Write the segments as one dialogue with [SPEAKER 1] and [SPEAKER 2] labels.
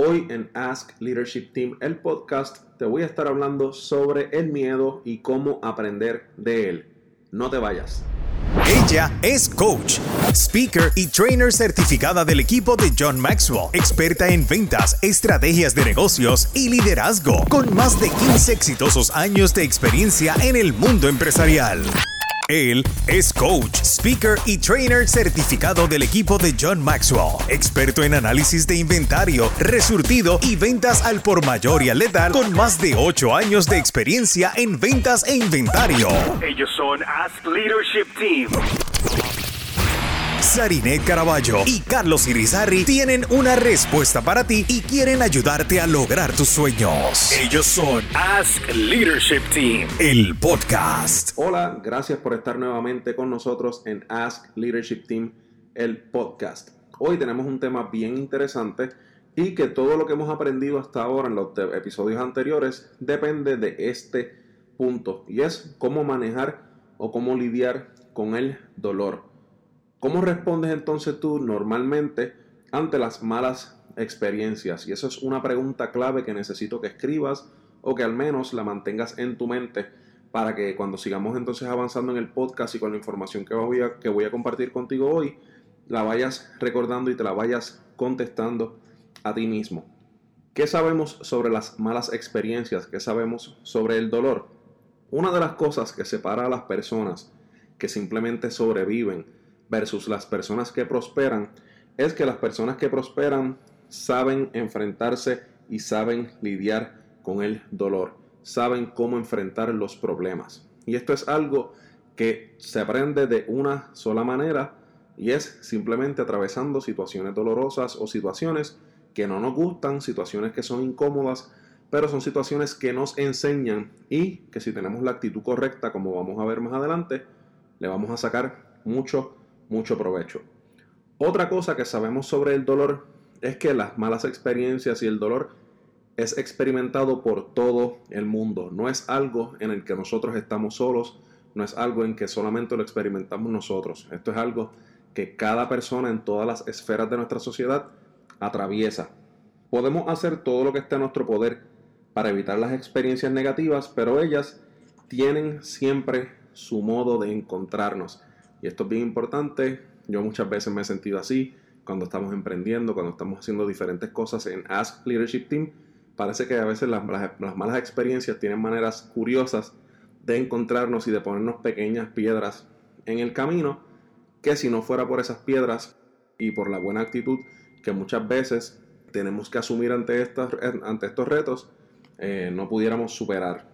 [SPEAKER 1] Hoy en Ask Leadership Team, el podcast, te voy a estar hablando sobre el miedo y cómo aprender de él. No te vayas.
[SPEAKER 2] Ella es coach, speaker y trainer certificada del equipo de John Maxwell, experta en ventas, estrategias de negocios y liderazgo, con más de 15 exitosos años de experiencia en el mundo empresarial. Él es coach, speaker y trainer certificado del equipo de John Maxwell, experto en análisis de inventario, resurtido y ventas al por mayor y al letal, con más de 8 años de experiencia en ventas e inventario.
[SPEAKER 3] Ellos son Ask Leadership Team.
[SPEAKER 2] Sarinet Caraballo y Carlos Irizarri tienen una respuesta para ti y quieren ayudarte a lograr tus sueños. Ellos son
[SPEAKER 3] Ask Leadership Team.
[SPEAKER 2] el podcast.
[SPEAKER 1] Hola, gracias por estar nuevamente con nosotros en Ask Leadership Team, el podcast. Hoy tenemos un tema bien interesante y que todo lo que hemos aprendido hasta ahora en los episodios anteriores depende de este punto y es cómo manejar o cómo lidiar con el dolor. ¿Cómo respondes entonces tú normalmente ante las malas experiencias? Y eso es una pregunta clave que necesito que escribas o que al menos la mantengas en tu mente para que cuando sigamos entonces avanzando en el podcast y con la información que voy a, que voy a compartir contigo hoy, la vayas recordando y te la vayas contestando a ti mismo. ¿Qué sabemos sobre las malas experiencias? ¿Qué sabemos sobre el dolor? Una de las cosas que separa a las personas que simplemente sobreviven versus las personas que prosperan es que las personas que prosperan saben enfrentarse y saben lidiar con el dolor, saben cómo enfrentar los problemas. Y esto es algo que se aprende de una sola manera y es simplemente atravesando situaciones dolorosas o situaciones que no nos gustan, situaciones que son incómodas, pero son situaciones que nos enseñan y que si tenemos la actitud correcta, como vamos a ver más adelante, le vamos a sacar mucho, mucho provecho. Otra cosa que sabemos sobre el dolor es que las malas experiencias y el dolor es experimentado por todo el mundo. No es algo en el que nosotros estamos solos, no es algo en que solamente lo experimentamos nosotros. Esto es algo que cada persona en todas las esferas de nuestra sociedad atraviesa. Podemos hacer todo lo que esté a nuestro poder para evitar las experiencias negativas, pero ellas tienen siempre su modo de encontrarnos. Y esto es bien importante. Yo muchas veces me he sentido así cuando estamos emprendiendo, cuando estamos haciendo diferentes cosas en Ask Leadership Team. Parece que a veces las, las- las malas experiencias tienen maneras curiosas de encontrarnos y de ponernos pequeñas piedras en el camino, que si no fuera por esas piedras y por la buena actitud que muchas veces tenemos que asumir ante, estas, ante estos retos, eh, no pudiéramos superar.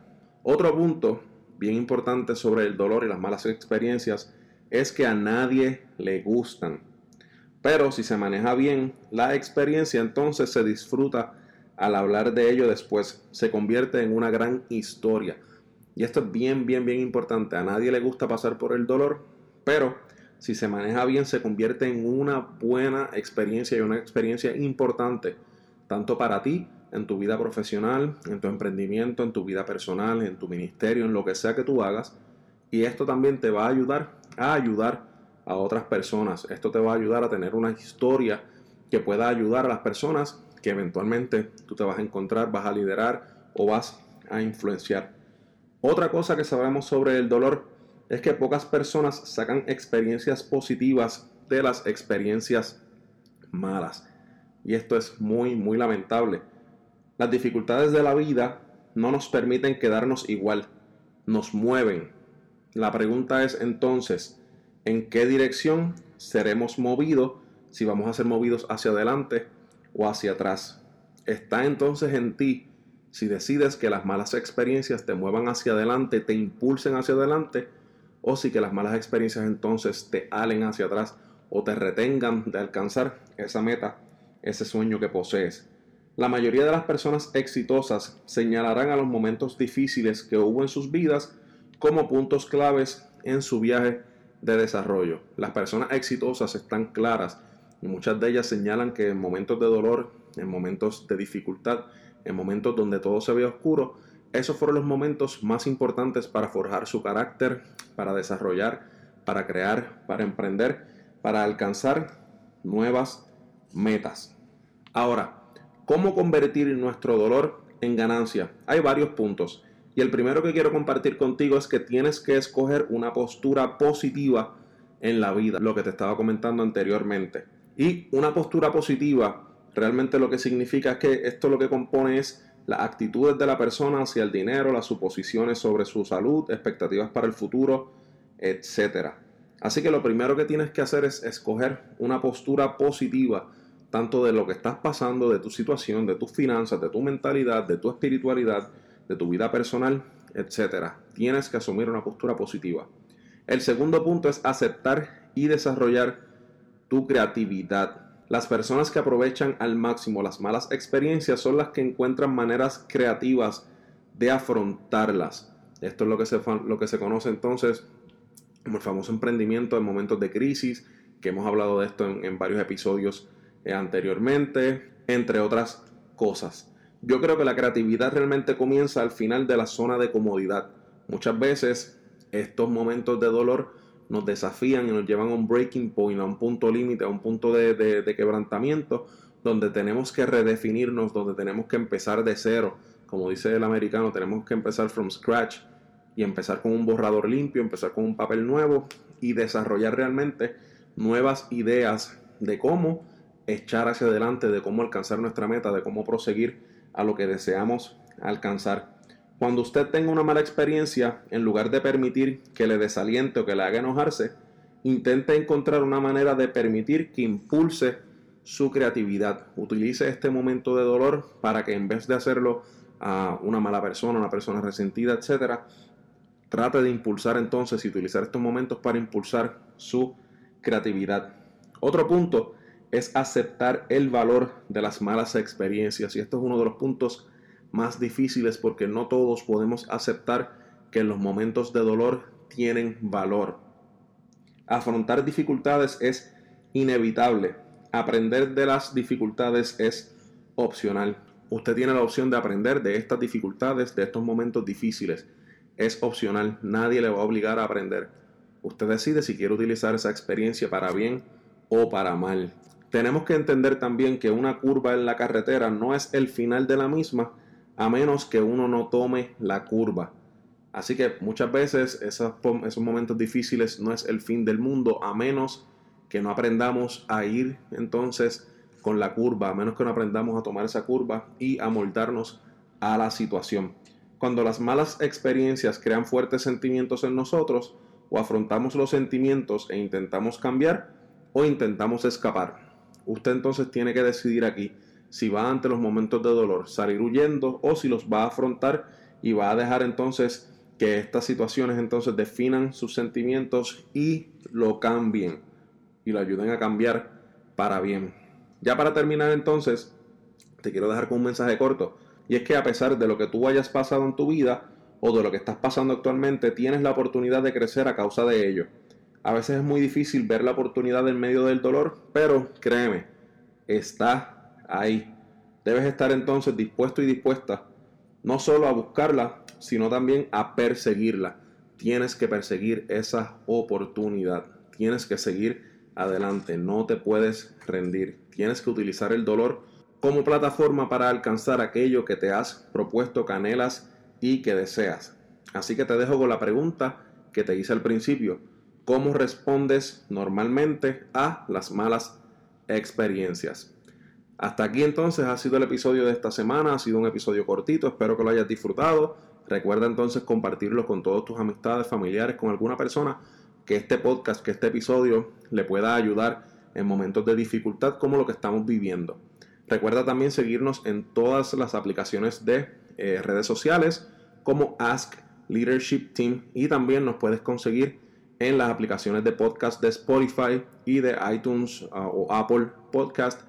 [SPEAKER 1] Otro punto bien importante sobre el dolor y las malas experiencias es que a nadie le gustan. Pero si se maneja bien la experiencia, entonces se disfruta al hablar de ello después. Se convierte en una gran historia. Y esto es bien, bien, bien importante. A nadie le gusta pasar por el dolor, pero si se maneja bien se convierte en una buena experiencia y una experiencia importante, tanto para ti, en tu vida profesional, en tu emprendimiento, en tu vida personal, en tu ministerio, en lo que sea que tú hagas. Y esto también te va a ayudar a ayudar a otras personas. Esto te va a ayudar a tener una historia que pueda ayudar a las personas que eventualmente tú te vas a encontrar, vas a liderar o vas a influenciar. Otra cosa que sabemos sobre el dolor es que pocas personas sacan experiencias positivas de las experiencias malas. Y esto es muy, muy lamentable. Las dificultades de la vida no nos permiten quedarnos igual, nos mueven. La pregunta es entonces, ¿en qué dirección seremos movidos si vamos a ser movidos hacia adelante o hacia atrás? Está entonces en ti si decides que las malas experiencias te muevan hacia adelante, te impulsen hacia adelante, o si que las malas experiencias entonces te alen hacia atrás o te retengan de alcanzar esa meta, ese sueño que posees. La mayoría de las personas exitosas señalarán a los momentos difíciles que hubo en sus vidas como puntos claves en su viaje de desarrollo. Las personas exitosas están claras y muchas de ellas señalan que en momentos de dolor, en momentos de dificultad, en momentos donde todo se ve oscuro, esos fueron los momentos más importantes para forjar su carácter, para desarrollar, para crear, para emprender, para alcanzar nuevas metas. Ahora, ¿Cómo convertir nuestro dolor en ganancia? Hay varios puntos. Y el primero que quiero compartir contigo es que tienes que escoger una postura positiva en la vida, lo que te estaba comentando anteriormente. Y una postura positiva realmente lo que significa es que esto lo que compone es las actitudes de la persona hacia el dinero, las suposiciones sobre su salud, expectativas para el futuro, etc. Así que lo primero que tienes que hacer es escoger una postura positiva, tanto de lo que estás pasando, de tu situación, de tus finanzas, de tu mentalidad, de tu espiritualidad, de tu vida personal, etc. Tienes que asumir una postura positiva. El segundo punto es aceptar y desarrollar tu creatividad. Las personas que aprovechan al máximo las malas experiencias son las que encuentran maneras creativas de afrontarlas. Esto es lo que se, lo que se conoce entonces como el famoso emprendimiento en momentos de crisis, que hemos hablado de esto en, varios episodios eh, anteriormente, entre otras cosas. Yo creo que la creatividad realmente comienza al final de la zona de comodidad. Muchas veces estos momentos de dolor nos desafían y nos llevan a un breaking point, a un punto límite, a un punto de, de, quebrantamiento, donde tenemos que redefinirnos, donde tenemos que empezar de cero. Como dice el americano, tenemos que empezar from scratch y empezar con un borrador limpio, empezar con un papel nuevo y desarrollar realmente nuevas ideas de cómo echar hacia adelante, de cómo alcanzar nuestra meta, de cómo proseguir a lo que deseamos alcanzar. Cuando usted tenga una mala experiencia, en lugar de permitir que le desaliente o que le haga enojarse, intente encontrar una manera de permitir que impulse su creatividad. Utilice este momento de dolor para que en vez de hacerlo a una mala persona, una persona resentida, etcétera, trate de impulsar entonces y utilizar estos momentos para impulsar su creatividad. Otro punto es aceptar el valor de las malas experiencias y esto es uno de los puntos más difíciles porque no todos podemos aceptar que los momentos de dolor tienen valor. Afrontar dificultades es inevitable. Aprender de las dificultades es opcional. Usted tiene la opción de aprender de estas dificultades, de estos momentos difíciles. Es opcional. Nadie le va a obligar a aprender. Usted decide si quiere utilizar esa experiencia para bien o para mal. Tenemos que entender también que una curva en la carretera no es el final de la misma, a menos que uno no tome la curva. Así que muchas veces esos, esos momentos difíciles no es el fin del mundo, a menos que no aprendamos a ir entonces con la curva, a menos que no aprendamos a tomar esa curva y a moldarnos a la situación. Cuando las malas experiencias crean fuertes sentimientos en nosotros, o afrontamos los sentimientos e intentamos cambiar, o intentamos escapar. Usted entonces tiene que decidir aquí si va ante los momentos de dolor salir huyendo o si los va a afrontar y va a dejar entonces que estas situaciones entonces definan sus sentimientos y lo cambien y lo ayuden a cambiar para bien. Ya para terminar entonces, te quiero dejar con un mensaje corto y es que a pesar de lo que tú hayas pasado en tu vida o de lo que estás pasando actualmente, tienes la oportunidad de crecer a causa de ello. A veces es muy difícil ver la oportunidad en medio del dolor, pero créeme, está ahí. Debes estar entonces dispuesto y dispuesta no solo a buscarla, sino también a perseguirla. Tienes que perseguir esa oportunidad. Tienes que seguir adelante. No te puedes rendir. Tienes que utilizar el dolor como plataforma para alcanzar aquello que te has propuesto, canelas y que deseas. Así que te dejo con la pregunta que te hice al principio. ¿Cómo respondes normalmente a las malas experiencias? Hasta aquí entonces ha sido el episodio de esta semana, ha sido un episodio cortito, espero que lo hayas disfrutado. Recuerda entonces compartirlo con todas tus amistades, familiares, con alguna persona que este podcast, que este episodio le pueda ayudar en momentos de dificultad como lo que estamos viviendo. Recuerda también seguirnos en todas las aplicaciones de eh, redes sociales como Ask Leadership Team y también nos puedes conseguir en las aplicaciones de podcast de Spotify y de iTunes ah, o Apple Podcast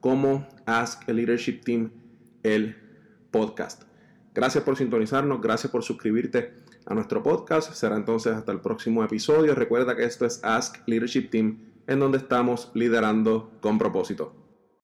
[SPEAKER 1] como Ask Leadership Team, el podcast. Gracias por sintonizarnos, gracias por suscribirte a nuestro podcast. Será entonces hasta el próximo episodio. Recuerda que esto es Ask Leadership Team, en donde estamos liderando con propósito.